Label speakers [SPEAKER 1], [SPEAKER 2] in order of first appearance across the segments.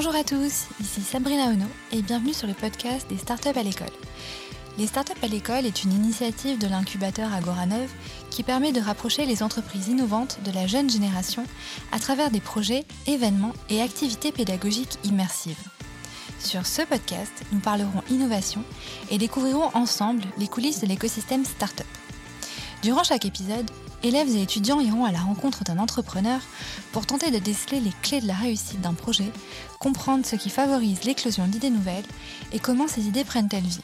[SPEAKER 1] Bonjour à tous, ici Sabrina Ono et bienvenue sur le podcast des startups à l'école. Les startups à l'école est une initiative de l'incubateur Agoranov qui permet de rapprocher les entreprises innovantes de la jeune génération à travers des projets, événements et activités pédagogiques immersives. Sur ce podcast, nous parlerons innovation et découvrirons ensemble les coulisses de l'écosystème startup. Durant chaque épisode, élèves et étudiants iront à la rencontre d'un entrepreneur pour tenter de déceler les clés de la réussite d'un projet, comprendre ce qui favorise l'éclosion d'idées nouvelles et comment ces idées prennent-elles vie.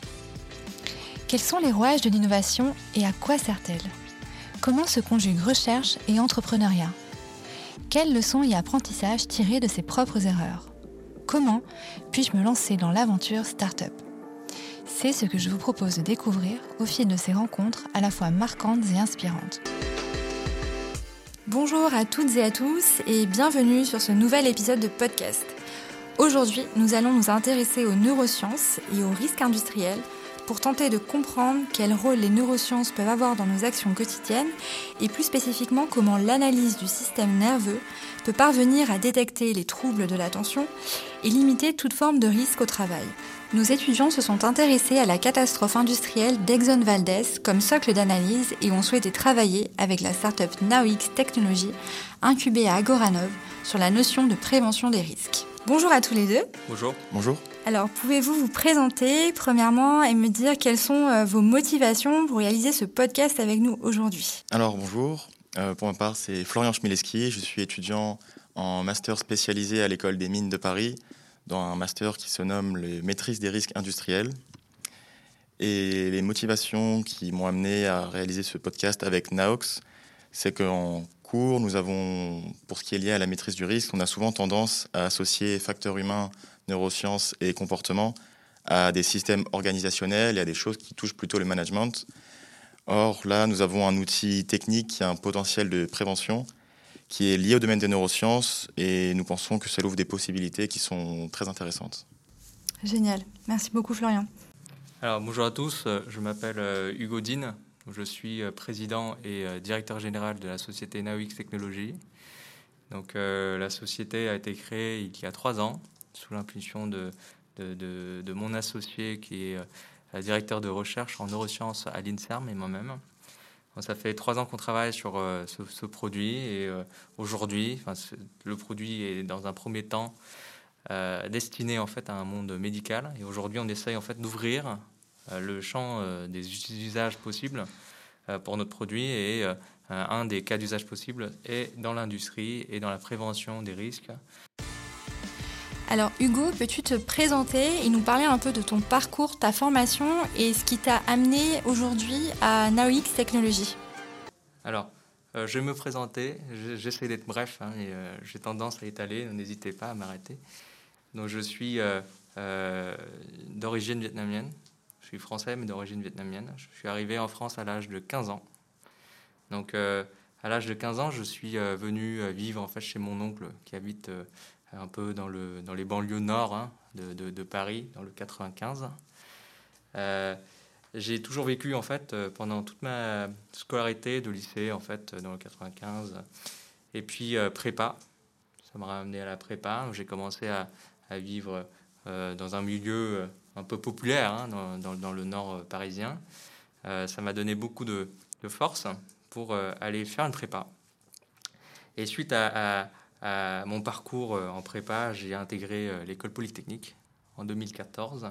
[SPEAKER 1] Quels sont les rouages de l'innovation et à quoi sert-elle? Comment se conjuguent recherche et entrepreneuriat? Quelles leçons et apprentissages tirer de ses propres erreurs? Comment puis-je me lancer dans l'aventure startup? C'est ce que je vous propose de découvrir au fil de ces rencontres à la fois marquantes et inspirantes. Bonjour à toutes et à tous et bienvenue sur ce nouvel épisode de podcast. Aujourd'hui, nous allons nous intéresser aux neurosciences et aux risques industriels pour tenter de comprendre quel rôle les neurosciences peuvent avoir dans nos actions quotidiennes et plus spécifiquement comment l'analyse du système nerveux peut parvenir à détecter les troubles de l'attention et limiter toute forme de risque au travail. Nos étudiants se sont intéressés à la catastrophe industrielle d'Exxon Valdez comme socle d'analyse et ont souhaité travailler avec la startup NowX Technology incubée à Agoranov sur la notion de prévention des risques. Bonjour à tous les deux.
[SPEAKER 2] Bonjour.
[SPEAKER 3] Bonjour.
[SPEAKER 1] Alors, pouvez-vous vous présenter premièrement et me dire quelles sont euh, vos motivations pour réaliser ce podcast avec nous aujourd'hui?
[SPEAKER 3] Alors, bonjour. Euh, pour ma part, c'est Florian Chmielewski. Je suis étudiant en master spécialisé à l'école des mines de Paris, dans un master qui se nomme les maîtrise des risques industriels. Et les motivations qui m'ont amené à réaliser ce podcast avec Naox, c'est qu'en cours, nous avons, pour ce qui est lié à la maîtrise du risque, on a souvent tendance à associer facteurs humains, neurosciences et comportement à des systèmes organisationnels et à des choses qui touchent plutôt le management. Or, là, nous avons un outil technique qui a un potentiel de prévention qui est lié au domaine des neurosciences et nous pensons que ça ouvre des possibilités qui sont très intéressantes.
[SPEAKER 1] Génial. Merci beaucoup, Florian.
[SPEAKER 2] Alors, bonjour à tous. Je m'appelle euh, Hugo Dean. Je suis euh, président et euh, directeur général de la société NaoX Technologies. Donc, la société a été créée il y a trois ans sous l'impulsion de, mon associé qui est euh, directeur de recherche en neurosciences à l'INSERM et moi-même. Ça fait trois ans qu'on travaille sur euh, ce, produit et euh, aujourd'hui, le produit est dans un premier temps destiné en fait à un monde médical et aujourd'hui on essaye en fait d'ouvrir le champ des usages possibles pour notre produit et un des cas d'usage possibles est dans l'industrie et dans la prévention des risques.
[SPEAKER 1] Alors Hugo, peux-tu te présenter et nous parler un peu de ton parcours, ta formation et ce qui t'a amené aujourd'hui à NowX Technology
[SPEAKER 2] Alors, euh, je vais me présenter, j'essaie d'être bref hein, euh, j'ai tendance à étaler, n'hésitez pas à m'arrêter. Donc je suis euh, d'origine vietnamienne, je suis français mais d'origine vietnamienne. Je suis arrivé en France à l'âge de 15 ans. Donc à l'âge de 15 ans, je suis venu vivre en fait chez mon oncle qui habite un peu dans, le, dans les banlieues nord hein, de, de, Paris, dans le 95. Euh, j'ai toujours vécu en fait euh, pendant toute ma scolarité de lycée en fait dans le 95 et puis euh, prépa. Ça m'a ramené à la prépa. J'ai commencé à, à vivre dans un milieu un peu populaire hein, dans, dans, le nord parisien. ça m'a donné beaucoup de, de force pour aller faire une prépa. Et suite à mon parcours euh, en prépa, j'ai intégré euh, l'école polytechnique en 2014.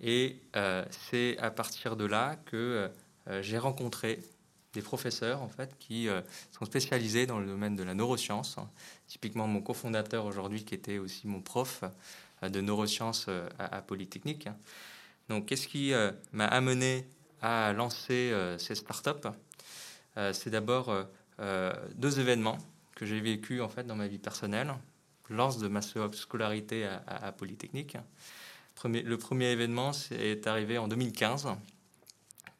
[SPEAKER 2] Et euh, c'est à partir de là que j'ai rencontré des professeurs en fait qui sont spécialisés dans le domaine de la neuroscience. Typiquement mon cofondateur aujourd'hui qui était aussi mon prof de neurosciences à, Polytechnique. Donc qu'est-ce qui m'a amené à lancer ces startups? C'est d'abord deux événements que j'ai vécu en fait dans ma vie personnelle lors de ma scolarité à, Polytechnique. Premier, le premier événement est arrivé en 2015,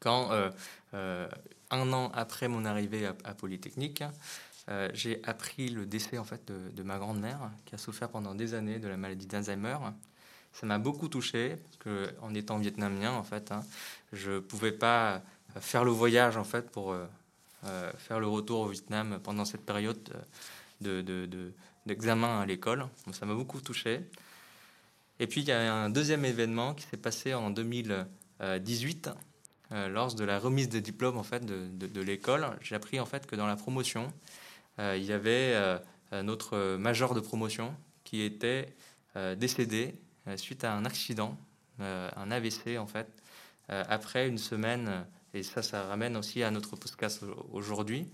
[SPEAKER 2] quand euh, euh, un an après mon arrivée à, Polytechnique, euh, j'ai appris le décès en fait de, ma grand-mère qui a souffert pendant des années de la maladie d'Alzheimer. Ça m'a beaucoup touché parce que en étant vietnamien en fait, hein, je pouvais pas faire le voyage en fait pour faire le retour au Vietnam pendant cette période d'examen de, de, à l'école. ça m'a beaucoup touché. Et puis il y a un deuxième événement qui s'est passé en 2018 euh, lors de la remise des diplômes en fait de, l'école. J'ai appris en fait que dans la promotion, euh, il y avait notre major de promotion qui était décédé suite à un accident, un AVC en fait, après une semaine. Et ça, ça ramène aussi à notre podcast aujourd'hui.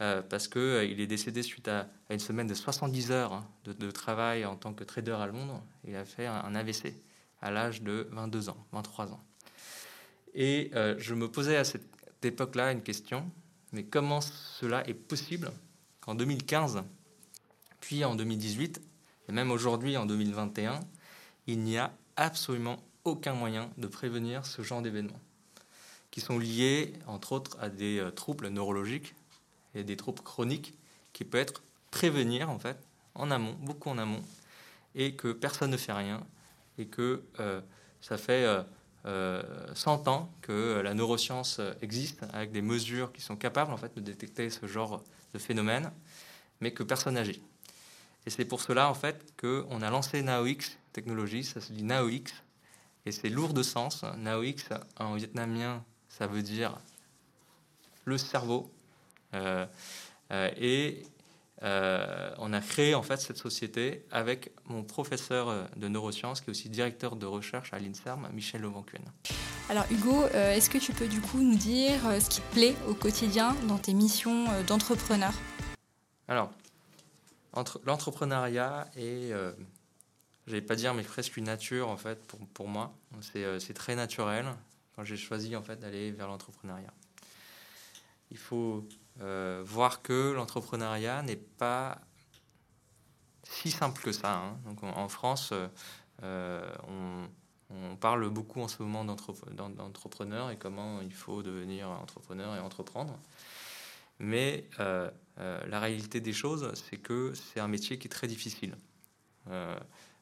[SPEAKER 2] Euh, parce qu'il euh, est décédé suite à, une semaine de 70 heures hein, de, travail en tant que trader à Londres. Il a fait un, AVC à l'âge de 22 ans, 23 ans. Et euh, je me posais à cette époque-là une question, mais comment cela est possible qu'en 2015, puis en 2018, et même aujourd'hui en 2021, il n'y a absolument aucun moyen de prévenir ce genre d'événements, qui sont liés, entre autres, à des troubles neurologiques et des troubles chroniques qui peut être prévenir en fait en amont, beaucoup en amont, et que personne ne fait rien, et que euh, ça fait euh, euh, 100 ans que la neuroscience existe avec des mesures qui sont capables en fait de détecter ce genre de phénomène, mais que personne n'agit. Et c'est pour cela en fait qu'on a lancé NaoX technologie, ça se dit NaoX, et c'est lourd de sens. NaoX en vietnamien, ça veut dire le cerveau euh, euh, et euh, on a créé en fait cette société avec mon professeur de neurosciences, qui est aussi directeur de recherche à l'INSERM, Michel Levancuen.
[SPEAKER 1] Alors Hugo, est-ce que tu peux du coup nous dire ce qui te plaît au quotidien dans tes missions d'entrepreneur?
[SPEAKER 2] Alors, l'entrepreneuriat est, euh, je vais pas dire, mais presque une nature en fait pour, pour moi. C'est très naturel j'ai choisi en fait d'aller vers l'entrepreneuriat. Il faut euh, voir que l'entrepreneuriat n'est pas si simple que ça. Hein. Donc, en, France, euh, on, parle beaucoup en ce moment d'entrepreneurs et comment il faut devenir entrepreneur et entreprendre. Mais euh, la réalité des choses, c'est que c'est un métier qui est très difficile.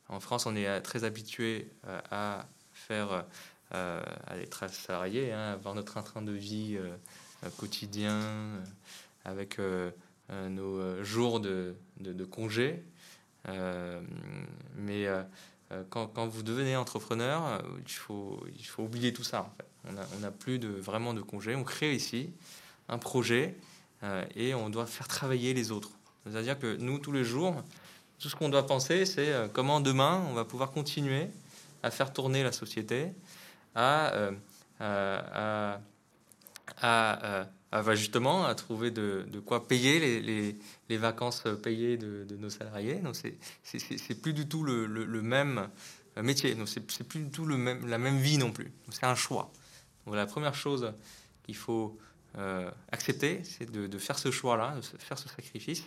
[SPEAKER 2] en France, on est très habitué à faire, à être salarié, hein, avoir notre train de vie quotidien, euh, avec euh, euh, nos jours de, de, congé. mais quand, vous devenez entrepreneur, il faut, oublier tout ça. On n'a plus de, vraiment de congé. On crée ici un projet et on doit faire travailler les autres. C'est-à-dire que nous, tous les jours, tout ce qu'on doit penser, c'est comment demain on va pouvoir continuer à faire tourner la société, à, à, à, à, justement à trouver de, de quoi payer les, les, vacances payées de, de nos salariés. Donc c'est plus du tout le, le, même métier. Donc c'est plus du tout le même, la même vie non plus. C'est un choix. Donc la première chose qu'il faut euh, accepter, c'est de, faire ce choix-là, de faire ce sacrifice.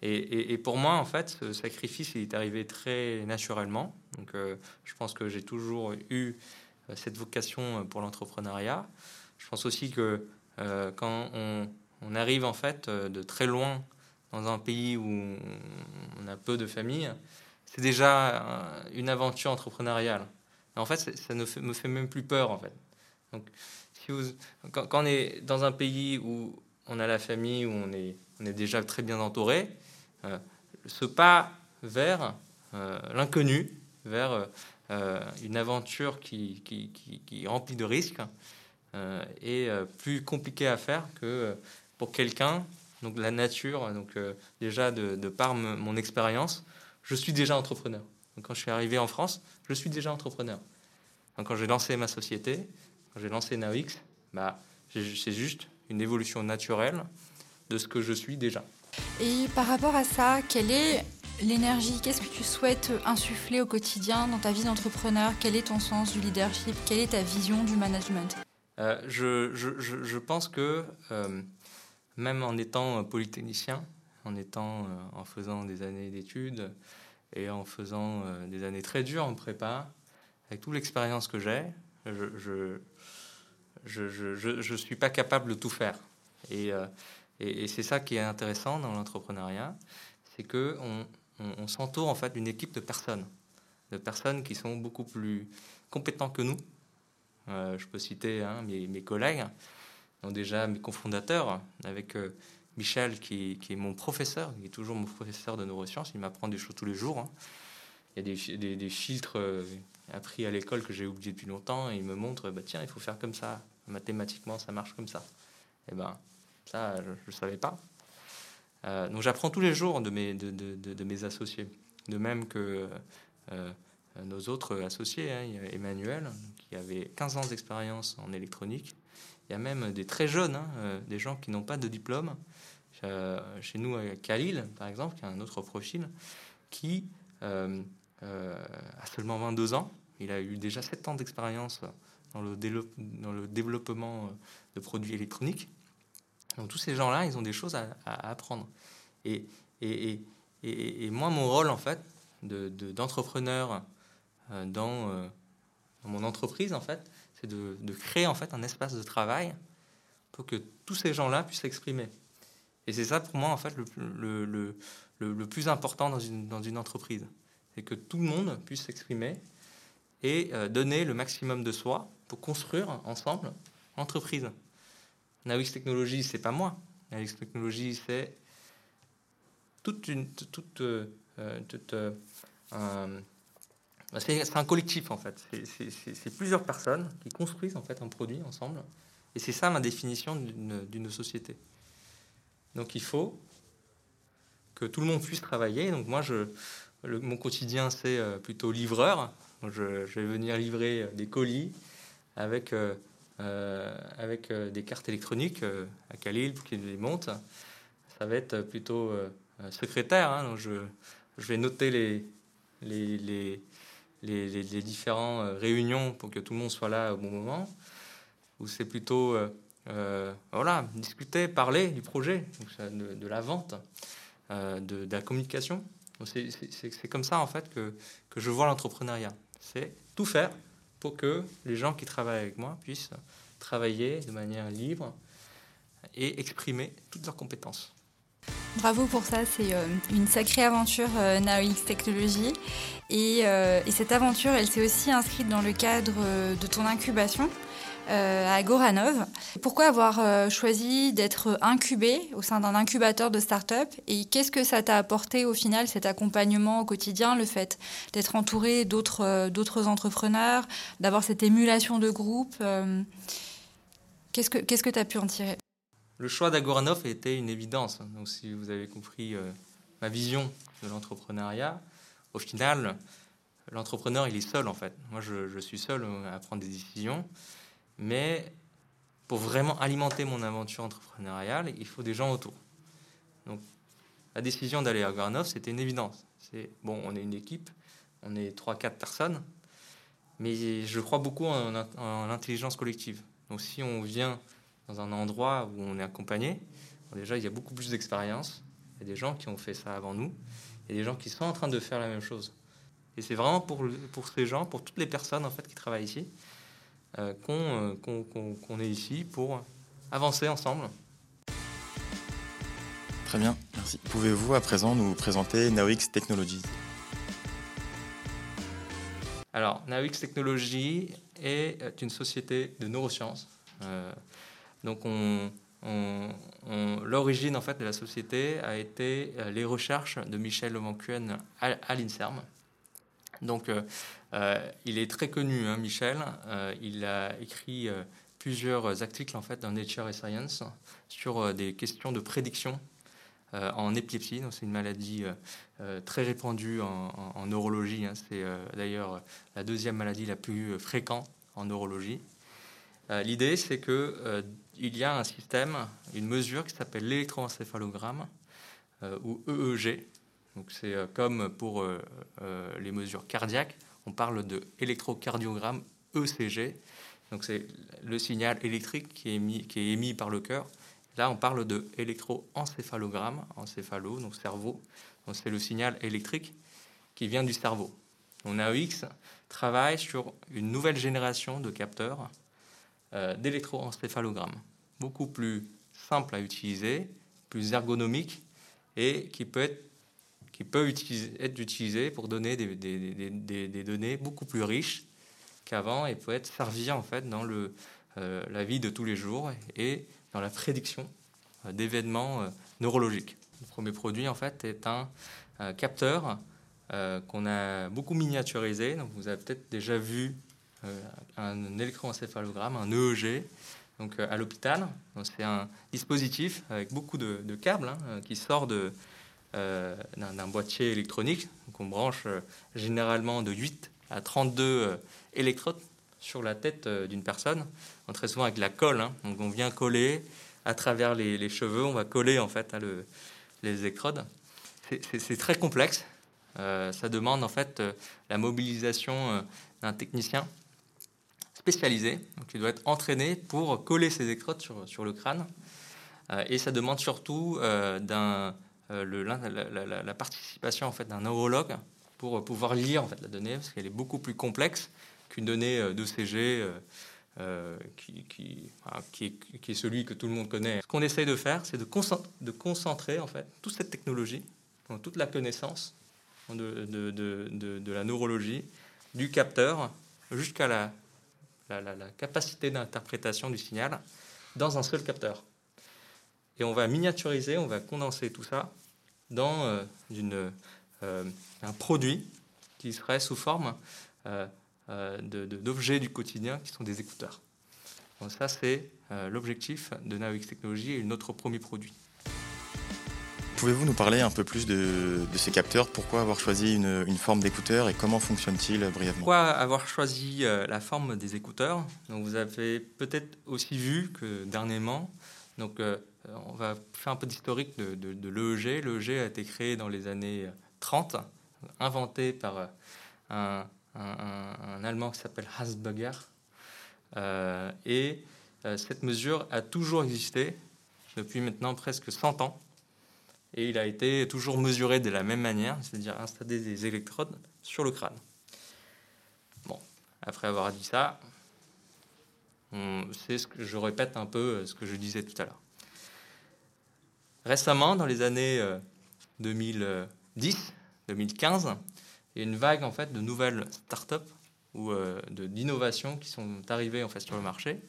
[SPEAKER 2] Et, et, pour moi, en fait, ce sacrifice, il est arrivé très naturellement. Donc, euh, je pense que j'ai toujours eu euh, cette vocation pour l'entrepreneuriat. Je pense aussi que euh, quand on, arrive en fait euh, de très loin dans un pays où on a peu de familles, c'est déjà euh, une aventure entrepreneuriale. en fait, ça ne me fait même plus peur en fait. Donc, si vous, quand, on est dans un pays où on a la famille, où on est déjà très bien entouré, ce pas vers l'inconnu, vers une aventure qui, qui, qui, qui, de risques, euh, est euh, plus compliqué à faire que euh, pour quelqu'un. Donc la nature, donc déjà de, par mon expérience, je suis déjà entrepreneur. Donc, quand je suis arrivé en France, je suis déjà entrepreneur. Donc, quand j'ai lancé ma société, quand j'ai lancé NaoX, bah, c'est juste une évolution naturelle de ce que je suis déjà.
[SPEAKER 1] Et par rapport à ça, quelle est l'énergie Qu'est-ce que tu souhaites insuffler au quotidien dans ta vie d'entrepreneur? Quel est ton sens du leadership? Quelle est ta vision du management?
[SPEAKER 2] Euh, je, je, je, pense que euh, même en étant polytechnicien, en, étant, euh, en faisant des années d'études et en faisant des années très dures en prépa, avec toute l'expérience que j'ai, je ne suis pas capable de tout faire. Et, et, et c'est ça qui est intéressant dans l'entrepreneuriat, c'est que on, on, s'entoure en fait d'une équipe de personnes, de personnes qui sont beaucoup plus compétentes que nous, euh, je peux citer hein, mes, collègues, donc déjà mes cofondateurs, avec euh, Michel qui, est mon professeur, qui est toujours mon professeur de neurosciences, il m'apprend des choses tous les jours. Hein. il y a des, filtres euh, appris à l'école que j'ai oublié depuis longtemps et ils me montrent, bah, tiens, il faut faire comme ça. Mathématiquement, ça marche comme ça. Et eh ben, ça, je ne savais pas. Euh, donc j'apprends tous les jours de mes, associés. De même que euh, nos autres associés, hein. a Emmanuel, qui avait 15 ans d'expérience en électronique. Il y a même des très jeunes, hein, des gens qui n'ont pas de diplôme. chez nous, Khalil, par exemple, qui a un autre profil, qui euh, à seulement 22 ans. Il a eu déjà 7 ans d'expérience dans le, développement euh, de produits électroniques. Tous ces gens-là, ils ont des choses à, apprendre. Et, moi, mon rôle, en fait, d'entrepreneur de, euh, dans, mon entreprise, en fait, c'est de, créer en fait un espace de travail pour que tous ces gens-là puissent s'exprimer. Et c'est ça pour moi en fait le, plus important dans une, entreprise et que tout le monde puisse s'exprimer et euh, donner le maximum de soi pour construire ensemble l'entreprise. Nawix Technologies, c'est pas moi. Nawix Technologies, c'est toute une, toute, euh, toute euh, c'est un collectif en fait. C'est plusieurs personnes qui construisent en fait un produit ensemble. Et c'est ça ma définition d'une société. Donc il faut que tout le monde puisse travailler. Donc moi je, mon quotidien, c'est euh, plutôt livreur. Je, vais venir livrer euh, des colis avec, euh, avec des cartes électroniques à Khalil pour qu'il les monte. Ça va être plutôt secrétaire. Hein. donc je, vais noter les, les, les, les, les différentes réunions pour que tout le monde soit là au bon moment. Ou c'est plutôt voilà, discuter, parler du projet, de, la vente, de, de, la communication. C'est comme ça en fait que, que je vois l'entrepreneuriat. C'est tout faire pour que les gens qui travaillent avec moi puissent travailler de manière libre et exprimer toutes leurs compétences.
[SPEAKER 1] Bravo pour ça, c'est euh, une sacrée aventure euh, NowX Technologies. Et, euh, et, cette aventure, elle s'est aussi inscrite dans le cadre de ton incubation à Goranov. Pourquoi avoir euh, choisi d'être incubé au sein d'un incubateur de start-up et qu'est-ce que ça t'a apporté au final cet accompagnement au quotidien, le fait d'être entouré d'autres euh, d'autres entrepreneurs, d'avoir cette émulation de groupe Qu'est-ce que qu'est-ce que tu as pu en tirer?
[SPEAKER 2] Le choix d'Agoranov était une évidence. Donc si vous avez compris ma vision de l'entrepreneuriat, au final, l'entrepreneur, il est seul en fait. Moi, je, suis seul à prendre des décisions. Mais pour vraiment alimenter mon aventure entrepreneuriale, il faut des gens autour. Donc, la décision d'aller à Garnov, c'était une évidence. C'est bon, on est une équipe, on est 3-4 personnes, mais je crois beaucoup en, l'intelligence collective. Donc, si on vient dans un endroit où on est accompagné, déjà, il y a beaucoup plus d'expérience. Il y a des gens qui ont fait ça avant nous, et des gens qui sont en train de faire la même chose. Et c'est vraiment pour, pour ces gens, pour toutes les personnes en fait qui travaillent ici, euh, euh, qu'on est ici pour avancer ensemble.
[SPEAKER 3] Très bien, merci. Pouvez-vous à présent nous présenter NowX Technologies?
[SPEAKER 2] Alors, NowX Technologies est une société de neurosciences. Euh, donc, on, l'origine en fait de la société a été les recherches de Michel Levancuen à, à l'INSERM. Donc, euh, il est très connu, hein, Michel. Euh, il a écrit euh, plusieurs articles en fait dans Nature et Science sur des questions de prédiction en épilepsie. C'est une maladie très répandue en, neurologie. Hein. C'est d'ailleurs la deuxième maladie la plus fréquente en neurologie. L'idée, c'est que il y a un système, une mesure qui s'appelle l'électroencéphalogramme ou EEG. C'est comme pour les mesures cardiaques on parle de électrocardiogramme ECG. Donc c'est le signal électrique qui est émis, par le cœur. Là, on parle de électroencéphalogramme, encéphalo, donc cerveau. Donc c'est le signal électrique qui vient du cerveau. On travaille sur une nouvelle génération de capteurs euh, beaucoup plus simple à utiliser, plus ergonomique et qui peut être qui peut être utilisé pour donner des, données beaucoup plus riches qu'avant et peut être servi en fait dans euh, la vie de tous les jours et dans la prédiction euh, d'événements euh, neurologiques. Le premier produit en fait est un capteur qu'on a beaucoup miniaturisé. Donc, vous avez peut-être déjà vu un électroencéphalogramme, un EEG, donc, à l'hôpital. C'est un dispositif avec beaucoup de, câbles hein, qui sort de, d'un boîtier électronique. Donc, on branche généralement de 8 à 32 électrodes sur la tête d'une personne, très souvent avec la colle. Hein. Donc, on vient coller à travers les, cheveux, on va coller en fait le, les électrodes. C'est très complexe. Euh, ça demande en fait euh, la mobilisation euh, d'un technicien spécialisé, donc il doit être entraîné pour coller ces électrodes sur le crâne. et ça demande surtout d'un, la, la, participation en fait d'un neurologue pour pouvoir lire en fait la donnée, parce qu'elle est beaucoup plus complexe qu'une donnée euh, qui, qui, qui, est, celui que tout le monde connaît. Ce qu'on essaye de faire, c'est de, de, concentrer en fait toute cette technologie, toute la connaissance de, de, de la neurologie, du capteur jusqu'à la, la, capacité d'interprétation du signal dans un seul capteur. Et on va miniaturiser, on va condenser tout ça dans euh, une, euh, un produit qui serait sous forme euh, d'objets du quotidien qui sont des écouteurs. Donc ça, c'est euh, l'objectif de NaoX Technologies et notre premier produit.
[SPEAKER 3] Pouvez-vous nous parler un peu plus de, ces capteurs? Pourquoi avoir choisi une, forme d'écouteur et comment fonctionne-t-il brièvement?
[SPEAKER 2] Pourquoi avoir choisi euh, la forme des écouteurs? Donc Vous avez peut-être aussi vu que dernièrement, donc, on va faire un peu d'historique de, de l'EEG. L'EEG a été créé dans les années 30, inventé par un, un, Allemand qui s'appelle Hasberger. Euh, et euh, cette mesure a toujours existé depuis maintenant presque 100 ans. Et il a été toujours mesuré de la même manière, c'est-à-dire installer des électrodes sur le crâne. Bon, après avoir dit ça, c'est ce que je répète un peu euh, ce que je disais tout à l'heure. Récemment, dans les années 2010, 2015, il y a une vague en fait de nouvelles startups ou euh, d'innovations qui sont arrivées en fait sur le marché.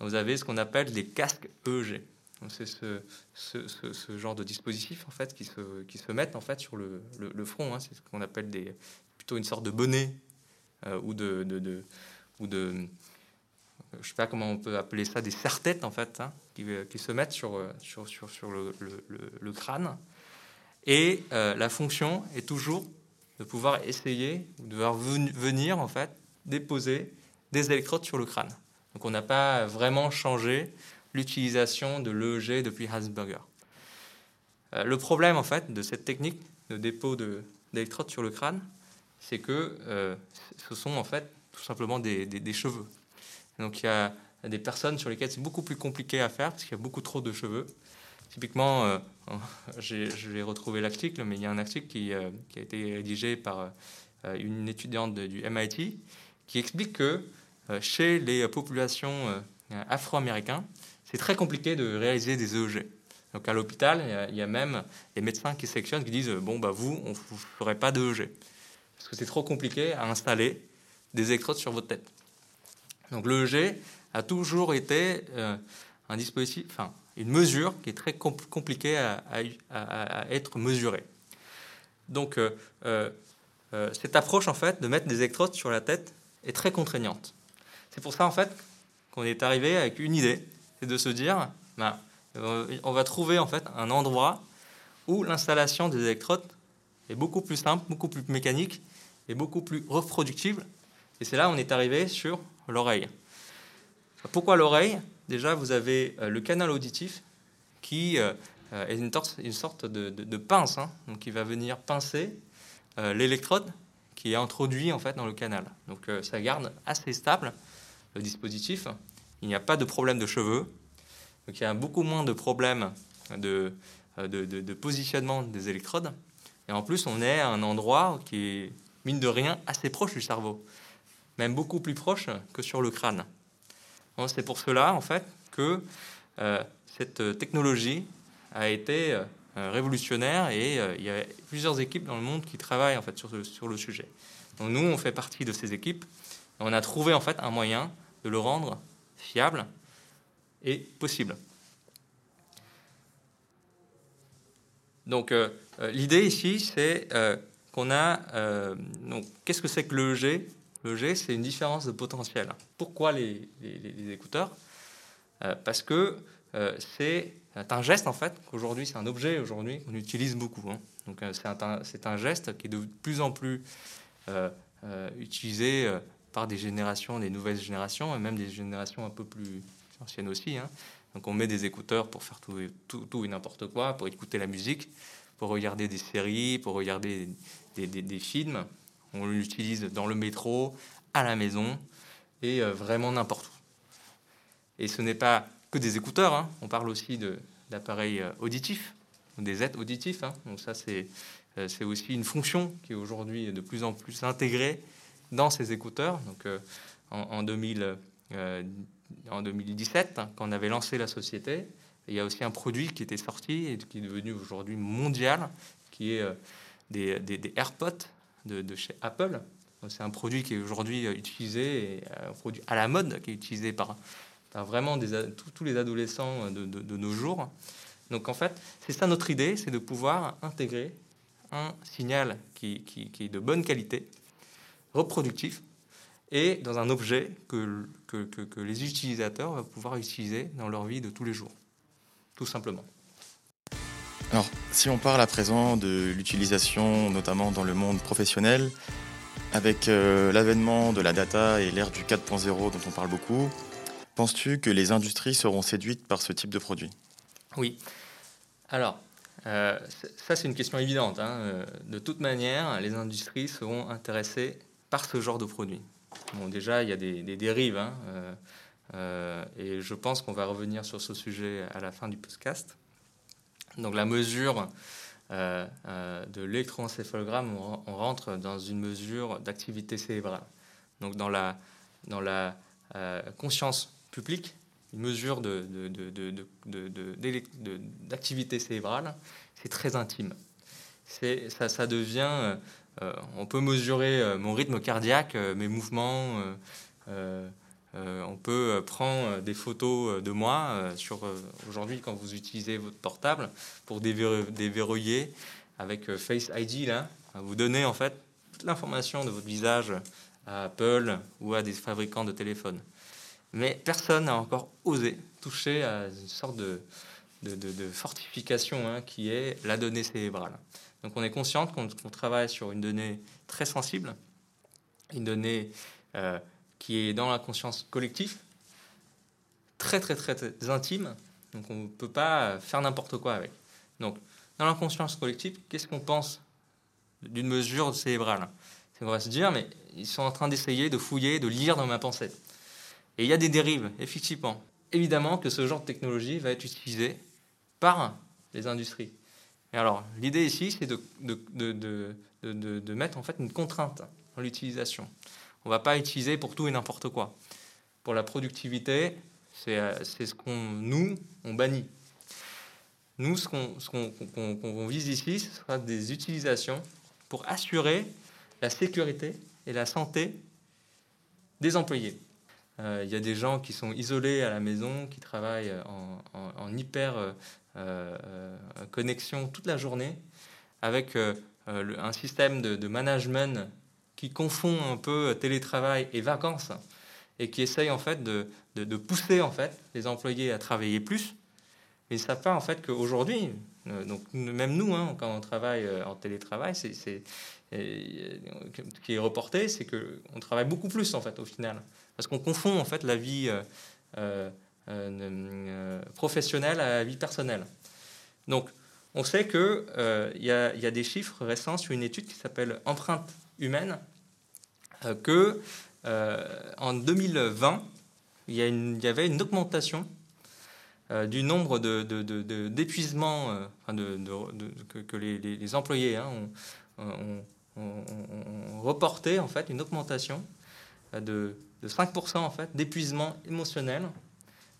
[SPEAKER 2] Vous avez ce qu'on appelle des casques EEG. C'est ce, genre de dispositif en fait qui se, qui se mettent en fait sur le, le, front. Hein. C'est ce qu'on appelle des, plutôt une sorte de bonnet euh, ou de, de, ou de je sais pas comment on peut appeler ça, des serre-têtes en fait, hein, qui, qui, se mettent sur, sur le, crâne. Et euh, la fonction est toujours de pouvoir essayer, de venir en fait déposer des électrodes sur le crâne. Donc on n'a pas vraiment changé l'utilisation de l'EEG depuis Hasberger. Euh, le problème en fait de cette technique de dépôt d'électrodes sur le crâne, c'est que euh, ce sont en fait tout simplement des, cheveux. Donc il y a des personnes sur lesquelles c'est beaucoup plus compliqué à faire parce qu'il y a beaucoup trop de cheveux. Typiquement, euh, j'ai retrouvé l'article, mais il y a un article qui, euh, a été rédigé par euh, une étudiante du MIT qui explique que chez les populations afro-américaines, c'est très compliqué de réaliser des EEG. Donc à l'hôpital, il y, a même des médecins qui sélectionnent, qui disent bon bah vous, on ne ferait pas d'EEG parce que c'est trop compliqué à installer des électrodes sur votre tête. Donc l'EEG a toujours été un dispositif, enfin une mesure qui est très compliquée à, être mesurée. Donc, euh, euh, euh, cette approche, en fait, de mettre des électrodes sur la tête est très contraignante. C'est pour ça, en fait, qu'on est arrivé avec une idée, c'est de se dire, ben, on va trouver, en fait, un endroit où l'installation des électrodes est beaucoup plus simple, beaucoup plus mécanique et beaucoup plus reproductible. Et c'est là on est arrivé sur l'oreille. Pourquoi l'oreille? Déjà, vous avez euh, le canal auditif qui euh, euh, est une, une sorte de, pince, hein, donc qui va venir pincer l'électrode qui est introduit en fait dans le canal. Donc ça garde assez stable le dispositif. Il n'y a pas de problème de cheveux. Donc il y a beaucoup moins de problèmes de, de, positionnement des électrodes. Et en plus, on est à un endroit qui est, mine de rien, assez proche du cerveau. Même beaucoup plus proche que sur le crâne. C'est pour cela, en fait, que euh, cette technologie a été euh, révolutionnaire et euh, il y a plusieurs équipes dans le monde qui travaillent en fait sur, le sujet. Nous, on fait partie de ces équipes. on a trouvé en fait un moyen de le rendre fiable et possible. Donc l'idée ici, c'est qu'on a. Donc, qu'est-ce que c'est que c'est une différence de potentiel. Pourquoi les, écouteurs? Euh, Parce que euh, c'est un geste, en fait, qu'aujourd'hui, c'est un objet aujourd'hui qu'on utilise beaucoup. Hein. Donc, c'est un, geste qui est de plus en plus utilisé par des générations, des nouvelles générations, et même des générations un peu plus anciennes aussi. Hein. Donc, on met des écouteurs pour faire tout et n'importe quoi, pour écouter la musique pour regarder des séries, pour regarder des, films. On l'utilise dans le métro, à la maison et euh, vraiment n'importe où. Et ce n'est pas que des écouteurs, hein. on parle aussi d'appareils euh, auditifs, des aides auditifs. Hein. Donc ça, c'est euh, c'est aussi une fonction qui est aujourd'hui de plus en plus intégrée dans ces écouteurs. Donc en, en, 2000, en 2017, hein, quand on avait lancé la société, il y a aussi un produit qui était sorti et qui est devenu aujourd'hui mondial, qui est des, AirPods de, chez Apple. C'est un produit qui est aujourd'hui euh, utilisé, euh, un produit à la mode, qui est utilisé par, vraiment des, tous les adolescents de, de, nos jours. Donc en fait, c'est ça notre idée, c'est de pouvoir intégrer un signal qui, qui, est de bonne qualité, reproductif, et dans un objet que, que, que les utilisateurs vont pouvoir utiliser dans leur vie de tous les jours tout simplement.
[SPEAKER 3] Alors, si on parle à présent de l'utilisation, notamment dans le monde professionnel, avec euh, l'avènement de la data et l'ère du 4.0 dont on parle beaucoup, penses-tu que les industries seront séduites par ce type de produit?
[SPEAKER 2] Oui. Alors, euh, ça c'est une question évidente. Hein. Euh, de toute manière, les industries seront intéressées par ce genre de produit. Bon, déjà, il y a des, dérives. Hein. Et je pense qu'on va revenir sur ce sujet à la fin du podcast. Donc la mesure euh, euh, de l'électroencéphalogramme, on, rentre dans une mesure d'activité cérébrale. Donc dans la, dans la conscience publique, une mesure d'activité cérébrale, c'est très intime. Ça, ça devient, on peut mesurer mon rythme cardiaque, mes mouvements. Euh, on peut euh, prendre euh, des photos de moi sur aujourd'hui quand vous utilisez votre portable pour déverrouiller avec Face ID là, vous donner en fait toute l'information de votre visage à Apple ou à des fabricants de téléphones. Mais personne n'a encore osé toucher à une sorte de, fortification hein, qui est la donnée cérébrale. Donc on est conscient qu'on travaille sur une donnée très sensible, une donnée qui est dans la conscience collective, très très très, intime, donc on ne peut pas faire n'importe quoi avec. Donc dans la conscience collective, qu'est-ce qu'on pense d'une mesure cérébrale? On va se dire, mais ils sont en train d'essayer de fouiller, de lire dans ma pensée. Et il y a des dérives, effectivement. Évidemment que ce genre de technologie va être utilisé par les industries. Et alors, l'idée ici, c'est de, de, de, de, mettre en fait une contrainte dans l'utilisation. On va pas utiliser pour tout et n'importe quoi. Pour la productivité, c'est euh, ce qu'on nous on bannit. Nous, ce qu'on vise ici, ce sera des utilisations pour assurer la sécurité et la santé des employés. Euh, il y a des gens qui sont isolés à la maison, qui travaillent en, hyper euh, connexion toute la journée, avec un système de management qui confond un peu télétravail et vacances et qui essaye en fait de, de, pousser en fait les employés à travailler plus. Mais ils ne pas en fait qu'aujourd'hui, euh, donc même nous, hein, quand on travaille euh, en télétravail, c'est, ce qui est reporté, c'est que on travaille beaucoup plus en fait au final, parce qu'on confond en fait la vie euh, professionnelle à la vie personnelle. Donc on sait qu'il il y, y a des chiffres récents sur une étude qui s'appelle Empreinte humaine euh, que euh, en 2020, il y, avait une augmentation euh, du nombre d'épuisements de, de, que, les, employés hein, ont, reporté en fait une augmentation de, 5% en fait d'épuisement émotionnel.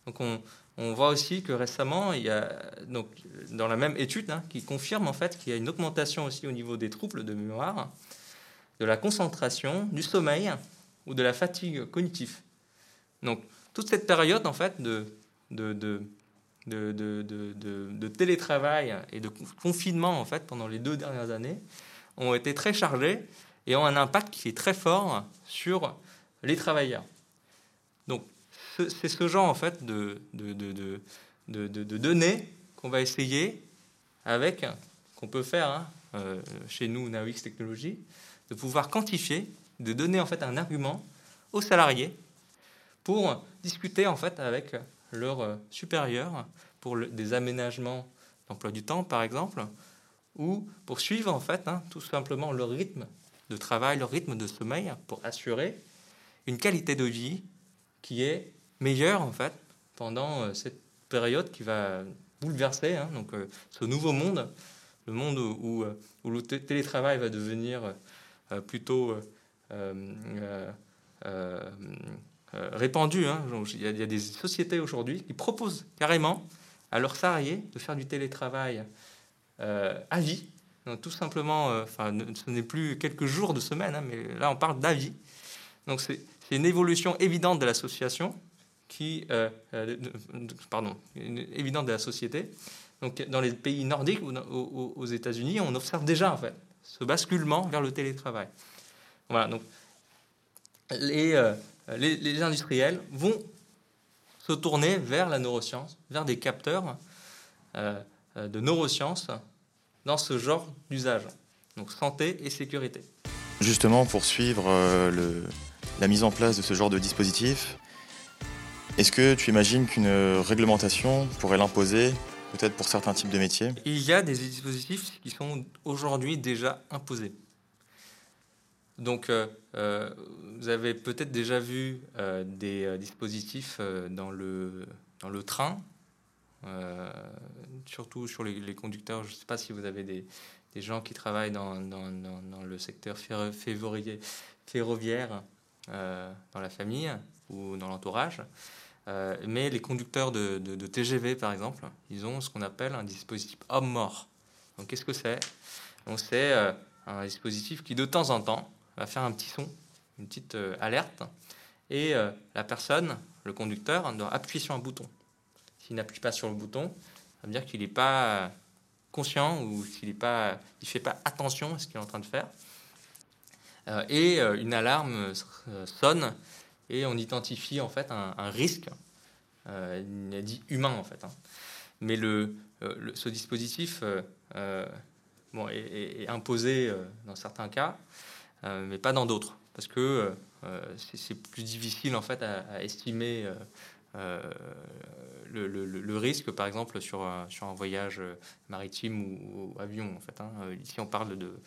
[SPEAKER 2] Donc on, on, voit aussi que récemment, il y a donc dans la même étude hein, qui confirme en fait qu'il y a une augmentation aussi au niveau des troubles de mémoire de la concentration, du sommeil ou de la fatigue cognitive. Donc, toute cette période, en fait, de, de, de, de, télétravail et de confinement, en fait, pendant les deux dernières années, ont été très chargés et ont un impact qui est très fort sur les travailleurs. Donc, c'est ce genre en fait de, de, données qu'on va essayer avec, qu'on peut faire hein, euh, chez nous, NaoX Technologies, de pouvoir quantifier, de donner en fait un argument aux salariés pour discuter en fait avec leurs euh, supérieurs pour des aménagements d'emploi du temps, par exemple, ou pour suivre en fait hein, tout simplement leur rythme de travail, leur rythme de sommeil, pour assurer une qualité de vie qui est meilleure en fait pendant euh, cette période qui va bouleverser hein, donc euh, ce nouveau monde, le monde où, où, le télétravail va devenir plutôt répandu. Hein. Il, y a, des sociétés aujourd'hui qui proposent carrément à leurs salariés de faire du télétravail euh, à vie. Tout simplement, euh, enfin, ce n'est plus quelques jours de semaine, hein, mais là on parle d'avis. Donc c'est une évolution évidente de l'association qui, euh, pardon, évidente de la société. Donc dans les pays nordiques ou aux, aux États-Unis, on observe déjà en fait ce basculement vers le télétravail. Voilà. Donc les, les, les industriels vont se tourner vers la neuroscience, vers des capteurs euh, euh, de neurosciences dans ce genre d'usage, donc santé et sécurité.
[SPEAKER 3] Justement, pour suivre euh, la mise en place de ce genre de dispositif, est-ce que tu imagines qu'une réglementation pourrait l'imposer, peut-être pour certains types de métiers
[SPEAKER 2] Il y a des dispositifs qui sont aujourd'hui déjà imposés. Donc, euh, euh, vous avez peut-être déjà vu euh, des dispositifs dans le, dans le train, surtout sur les, conducteurs. Je ne sais pas si vous avez des, des gens qui travaillent dans, dans, dans, le secteur ferroviaire, ferroviaire dans la famille ou dans l'entourage. Mais les conducteurs de, TGV, par exemple, ils ont ce qu'on appelle un dispositif homme-mort. Donc, qu'est-ce que c'est? Donc, c'est un dispositif qui, de temps en temps, va faire un petit son, une petite euh, alerte, et euh, la personne, le conducteur, doit appuyer sur un bouton. S'il n'appuie pas sur le bouton, ça veut dire qu'il n'est pas conscient ou qu'il ne fait pas attention à ce qu'il est en train de faire. Euh, et une alarme sonne et on identifie en fait un, risque, il dit humain en fait. Hein. Mais le, ce dispositif bon, est, est, imposé dans certains cas. Euh, mais pas dans d'autres, parce que euh, c'est plus difficile en fait à, estimer euh, le, risque, par exemple, sur, un voyage maritime ou, avion. En fait, hein. Ici, on parle de,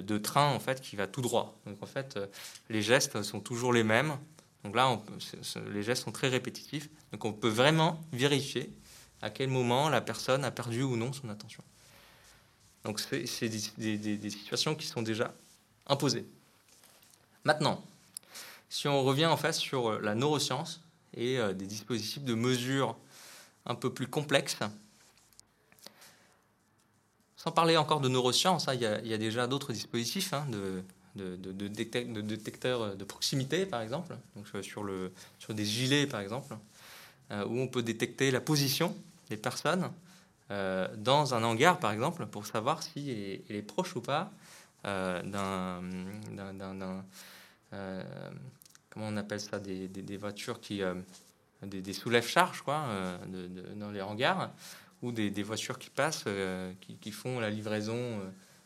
[SPEAKER 2] de, train en fait qui va tout droit. Donc en fait, les gestes sont toujours les mêmes. Donc là, les gestes sont très répétitifs. Donc on peut vraiment vérifier à quel moment la personne a perdu ou non son attention. Donc c'est des, situations qui sont déjà imposé. Maintenant, si on revient en fait sur euh, la neuroscience et euh, des dispositifs de mesure un peu plus complexes, sans parler encore de neurosciences, hein, il, y a, déjà d'autres dispositifs hein, de, de, détecteurs de proximité, par exemple, donc euh, sur, des gilets, par exemple, où on peut détecter la position des personnes dans un hangar, par exemple, pour savoir si elle est proche ou pas euh, d'un, euh, comment on appelle ça, des, voitures qui, euh, des, des soulève-charges, quoi, dans les hangars, ou des, voitures qui passent, qui, font la livraison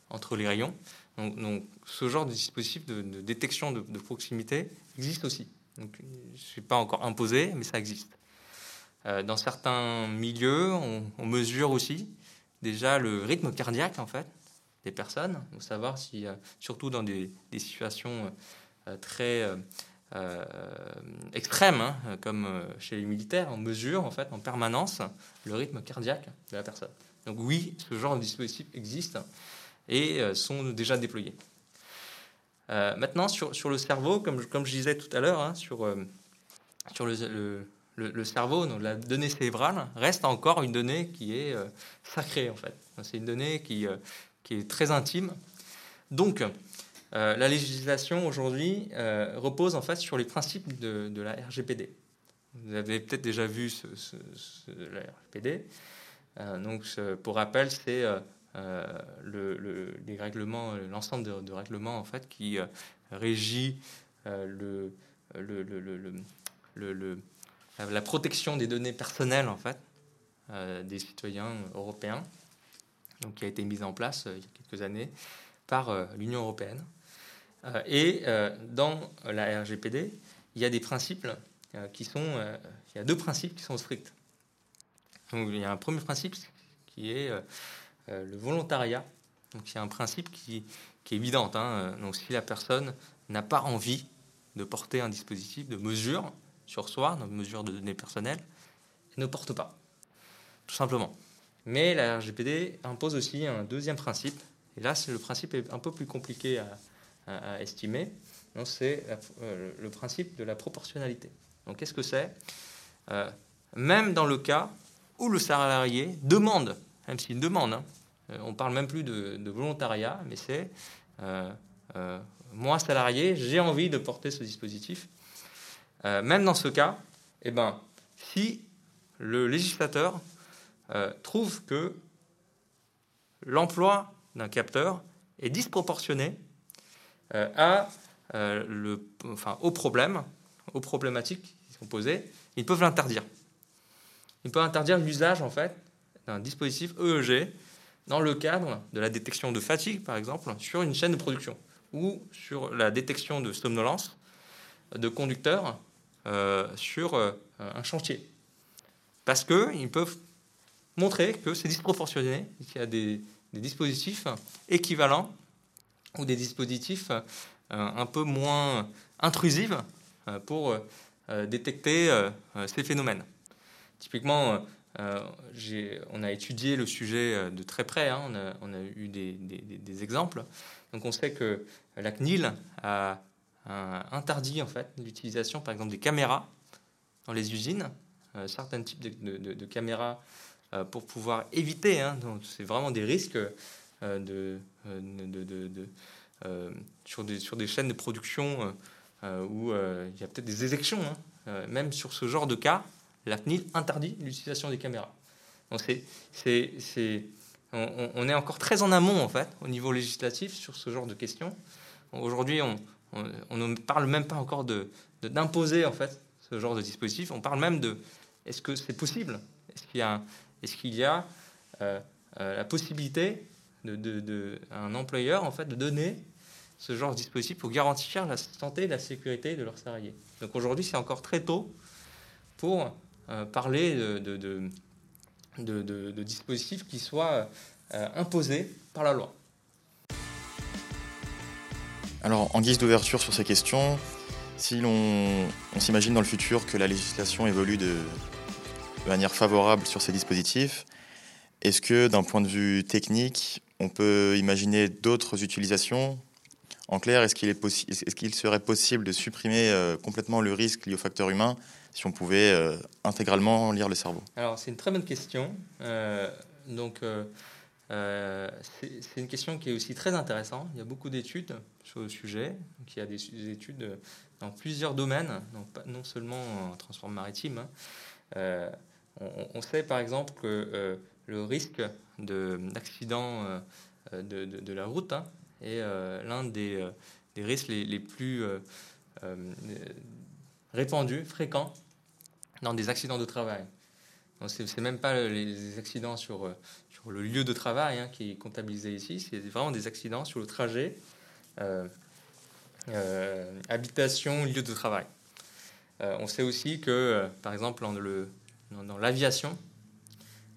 [SPEAKER 2] entre les rayons. Donc, ce genre de dispositif de, détection de, proximité existe aussi. Donc, je suis pas encore imposé, mais ça existe. dans certains milieux, on, mesure aussi déjà le rythme cardiaque, en fait, des personnes, pour savoir si, euh, surtout dans des, situations euh, très euh, extrêmes, hein, comme chez les militaires, on mesure en fait en permanence le rythme cardiaque de la personne. Donc oui, ce genre de dispositifs existe et sont déjà déployés. maintenant, sur, sur, le cerveau, comme, comme je disais tout à l'heure, hein, sur, sur le, le, cerveau, donc la donnée cérébrale, reste encore une donnée qui est sacrée en fait. C'est une donnée qui, qui est très intime. Donc, euh, la législation aujourd'hui euh, repose en fait sur les principes de, la RGPD. Vous avez peut-être déjà vu ce, la RGPD. Euh, donc, pour rappel, c'est le, les règlements, l'ensemble de, règlements en fait qui régit le, le, la protection des données personnelles en fait des citoyens européens, donc qui a été mise en place il y a quelques années par l'Union européenne. et dans la RGPD, il y a des principes qui sont, il y a deux principes qui sont stricts. Donc, il y a un premier principe qui est euh, euh, le volontariat. Donc, il y a un principe qui, est évident. Hein. Donc, si la personne n'a pas envie de porter un dispositif de mesure sur soi, de mesure de données personnelles, elle ne porte pas, tout simplement. Mais la RGPD impose aussi un deuxième principe, et là, le principe est un peu plus compliqué à, estimer. C'est euh, le principe de la proportionnalité. Donc, qu'est-ce que c'est? Même dans le cas où le salarié demande, même s'il demande, hein, euh, on parle même plus de, volontariat, mais c'est euh, euh, moi salarié, j'ai envie de porter ce dispositif. même dans ce cas, eh ben, si le législateur trouve que l'emploi d'un capteur est disproportionné à, enfin, aux problèmes, aux problématiques qui sont posées, ils peuvent l'interdire il peut interdire l'usage en fait d'un dispositif EEG dans le cadre de la détection de fatigue, par exemple, sur une chaîne de production ou sur la détection de somnolence de conducteurs euh, sur euh, un chantier. Parce qu'ils peuvent montrer que c'est disproportionné, qu'il y a des, dispositifs équivalents ou des dispositifs euh, un peu moins intrusifs pour détecter ces phénomènes. Typiquement, on a étudié le sujet euh, de très près, hein. on, a, eu des, exemples. Donc on sait que la CNIL a, interdit en fait l'utilisation par exemple des caméras dans les usines, euh, certains types de, caméras pour pouvoir éviter, hein. c'est vraiment des risques sur, des, chaînes de production où il y a peut-être des élections, hein. même sur ce genre de cas, la CNIL interdit l'utilisation des caméras. Donc c'est, c'est, c'est, on, est encore très en amont en fait au niveau législatif sur ce genre de questions. Aujourd'hui, on, on, ne parle même pas encore de, d'imposer en fait ce genre de dispositif. On parle même de est-ce que c'est possible? Est-ce qu'il y a, euh, euh, la possibilité de, de, de, un employeur en fait de donner ce genre de dispositif pour garantir la santé et la sécurité de leurs salariés? Donc aujourd'hui, c'est encore très tôt pour parler de, de, dispositifs qui soient euh, imposés par la loi.
[SPEAKER 3] Alors, en guise d'ouverture sur ces questions, si l'on s'imagine dans le futur que la législation évolue de, manière favorable sur ces dispositifs, est-ce que d'un point de vue technique, on peut imaginer d'autres utilisations En clair, est-ce qu'il est serait possible de supprimer euh, complètement le risque lié au facteur humain si on pouvait euh, intégralement lire le cerveau?
[SPEAKER 2] Alors, c'est une très bonne question. Euh, donc, c'est une question qui est aussi très intéressante. Il y a beaucoup d'études sur le sujet. il y a des, études dans plusieurs domaines, donc non seulement en transport maritime. Hein. On, sait par exemple que le risque d'accident de, de, la route hein, est l'un des, des, risques les, plus répandus, fréquents dans des accidents de travail. Ce n'est même pas les accidents sur, euh, le lieu de travail hein, qui est comptabilisé ici, c'est vraiment des accidents sur le trajet euh, euh, habitation, lieu de travail. on sait aussi que, par exemple, dans, le, dans, l'aviation,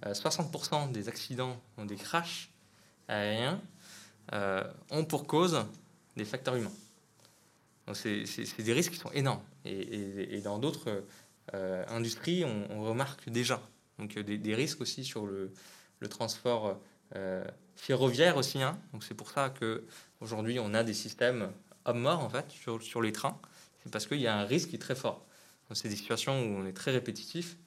[SPEAKER 2] 60% des accidents, des crashs aériens, ont pour cause des facteurs humains. C'est, des risques qui sont énormes. Et, dans d'autres euh, industrie, on, remarque déjà. Donc euh, des, risques aussi sur le, transport euh, ferroviaire aussi. Hein. C'est pour ça que aujourd'hui on a des systèmes hommes-morts en fait sur, les trains. C'est parce qu'il y a un risque qui est très fort. C'est des situations où on est très répétitif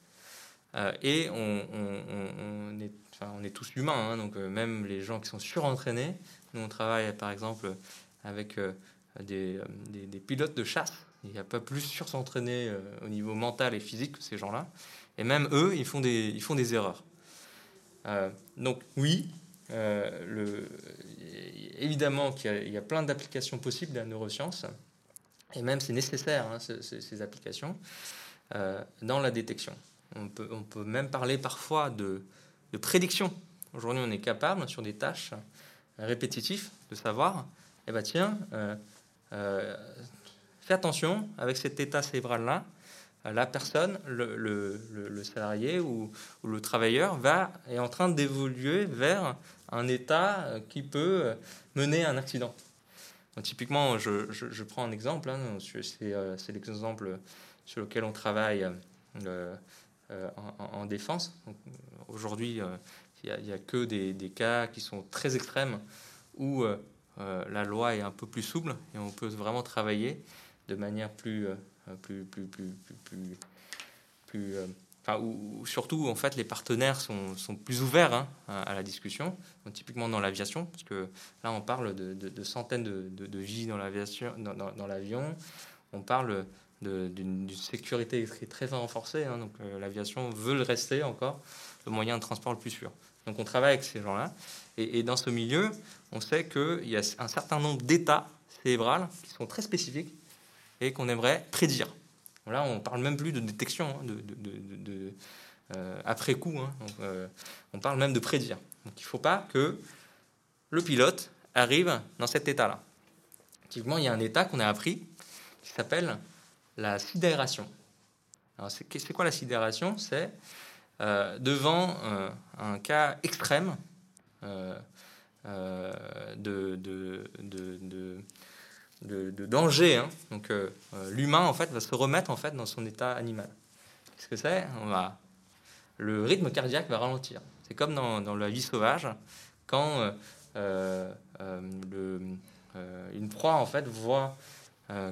[SPEAKER 2] et on, est, on, est, tous humains. Hein. donc même les gens qui sont surentraînés. Nous on travaille par exemple avec des, des pilotes de chasse il n'y a pas plus sur s'entraîner euh, au niveau mental et physique que ces gens-là. Et même eux, ils font des, ils font des erreurs. Euh, donc oui, évidemment qu'il y, a plein d'applications possibles de la neuroscience, et même c'est nécessaire, hein, ces, applications, dans la détection. On peut, on peut, même parler parfois de, de prédiction. Aujourd'hui, on est capable, sur des tâches répétitives, de savoir, eh ben tiens, fais attention avec cet état cérébral-là, la personne, le, salarié ou, le travailleur va, est en train d'évoluer vers un état qui peut mener à un accident. typiquement, je, prends un exemple, hein, euh, c'est l'exemple sur lequel on travaille euh, euh, en, défense. Aujourd'hui, il n'y a, que des, cas qui sont très extrêmes où la loi est un peu plus souple et on peut vraiment travailler de manière plus, euh, plus, plus, plus, plus, euh, enfin, ou, surtout en fait les partenaires sont, sont plus ouverts hein, à, la discussion, typiquement dans l'aviation, parce que là on parle de, centaines de, de, vies dans l'aviation, dans, dans, l'avion, on parle d'une sécurité très, très renforcée, hein, donc euh, l'aviation veut le rester encore. Le moyen de transport le plus sûr. Donc on travaille avec ces gens-là, et, dans ce milieu, on sait qu'il y a un certain nombre d'états cérébrales qui sont très spécifiques et qu'on aimerait prédire. Là, on parle même plus de détection, hein, de, euh, après coup. Hein. Euh, on parle même de prédire. Donc, il ne faut pas que le pilote arrive dans cet état-là. Typiquement, il y a un état qu'on a appris qui s'appelle la sidération. C'est quoi la sidération? C'est devant un cas extrême de, de de, danger. Hein. Donc euh, euh, l'humain en fait va se remettre en fait dans son état animal. Qu'est-ce que c'est? On va le rythme cardiaque va ralentir. C'est comme dans, dans, la vie sauvage quand euh, une proie en fait voit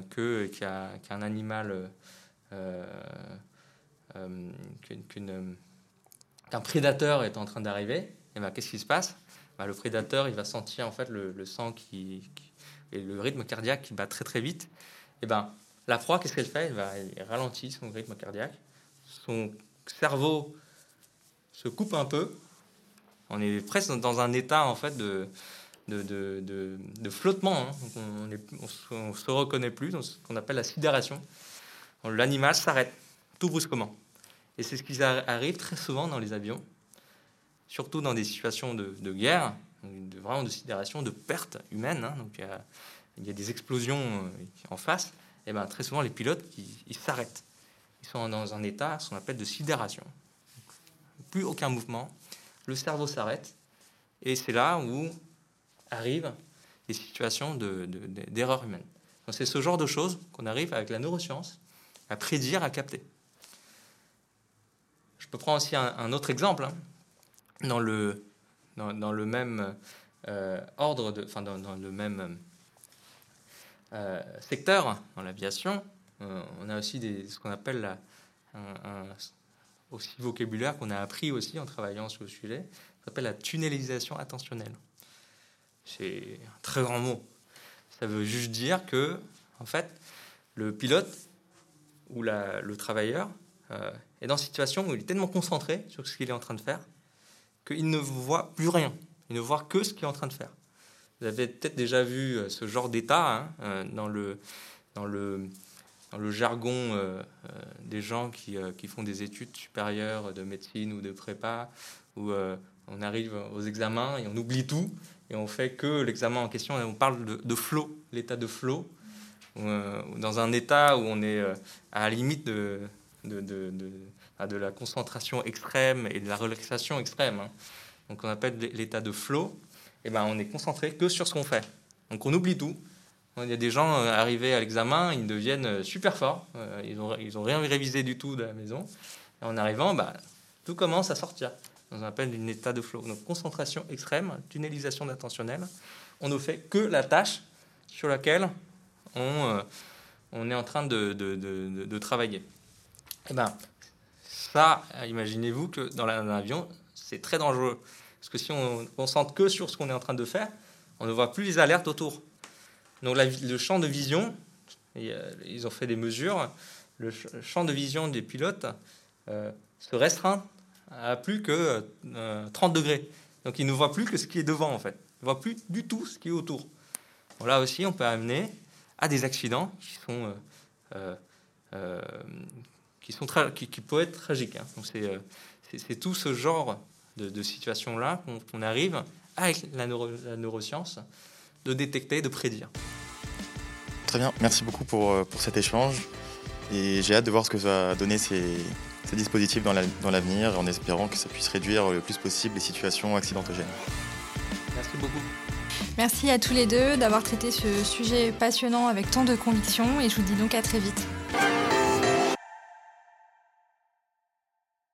[SPEAKER 2] que qu'un animal qu'un prédateur est en train d'arriver. Et ben qu'est-ce qui se passe? Ben, Le prédateur il va sentir en fait le, sang qui et le rythme cardiaque qui bat très très vite, et eh ben, la proie, qu'est-ce qu'elle fait? Elle, va, elle ralentit son rythme cardiaque, son cerveau se coupe un peu, on est presque dans un état en fait de, de, de, flottement, hein. on ne se reconnaît plus dans ce qu'on appelle la sidération. L'animal s'arrête tout brusquement. Et c'est ce qui arrive très souvent dans les avions, surtout dans des situations de, guerre, de, vraiment de sidération, de perte humaine. Hein. donc il y, a, des explosions euh, en face. Et ben très souvent les pilotes ils s'arrêtent. Ils sont dans un état ce qu'on appelle de sidération. Plus aucun mouvement, le cerveau s'arrête et c'est là où arrivent les situations d'erreur de, humaine. C'est ce genre de choses qu'on arrive avec la neuroscience à prédire, à capter. Je prendre aussi un, autre exemple. Hein. Dans le dans, le même euh, ordre, de, enfin dans, le même euh, secteur, dans l'aviation, euh, on a aussi des, ce qu'on appelle la, un, aussi vocabulaire qu'on a appris aussi en travaillant sur le sujet, ça s'appelle la tunnelisation attentionnelle. C'est un très grand mot. Ça veut juste dire que, en fait, le pilote ou le travailleur est dans une situation où il est tellement concentré sur ce qu'il est en train de faire qu'il ne voit plus rien. Il ne voit que ce qu'il est en train de faire. Vous avez peut-être déjà vu euh, ce genre d'état hein, euh, dans, le, jargon euh, des gens qui, font des études supérieures de médecine ou de prépa, où on arrive aux examens et on oublie tout, et on fait que l'examen en question, on parle de, de flow, l'état de flow, dans un état où on est à la limite de, de, la concentration extrême et de la relaxation extrême. Hein. Donc on appelle l'état de flow. Et ben on est concentré que sur ce qu'on fait. Donc on oublie tout. Il y a des gens euh, arrivés à l'examen, ils deviennent euh, super forts. Euh, ils n'ont ont rien révisé du tout de la maison. Et en arrivant, bah, tout commence à sortir. On appelle un état de flow. Donc concentration extrême, tunnelisation attentionnelle. On ne fait que la tâche sur laquelle on, est en train de travailler. Et ben, ça, imaginez-vous que dans un avion, c'est très dangereux. Parce que si on ne concentre que sur ce qu'on est en train de faire, on ne voit plus les alertes autour. Donc le champ de vision, euh, ils ont fait des mesures, le champ de vision des pilotes euh, se restreint à plus que 30 euh, degrés. Donc il ne voit plus que ce qui est devant en fait. Il ne voit plus du tout ce qui est autour. là aussi, on peut amener à des accidents qui sont, euh, euh, euh, qui, sont qui, qui, peuvent être tragiques. Hein. Donc c'est tout ce genre de, de situation-là qu'on arrive avec la, la, neuroscience de détecter, de prédire.
[SPEAKER 3] Très bien, merci beaucoup pour, pour cet échange. Et j'ai hâte de voir ce que va donner ces, ces dispositifs dans l'avenir, en espérant que ça puisse réduire le plus possible les situations accidentogènes.
[SPEAKER 2] Merci beaucoup.
[SPEAKER 1] Merci à tous les deux d'avoir traité ce sujet passionnant avec tant de conviction et je vous dis donc à très vite.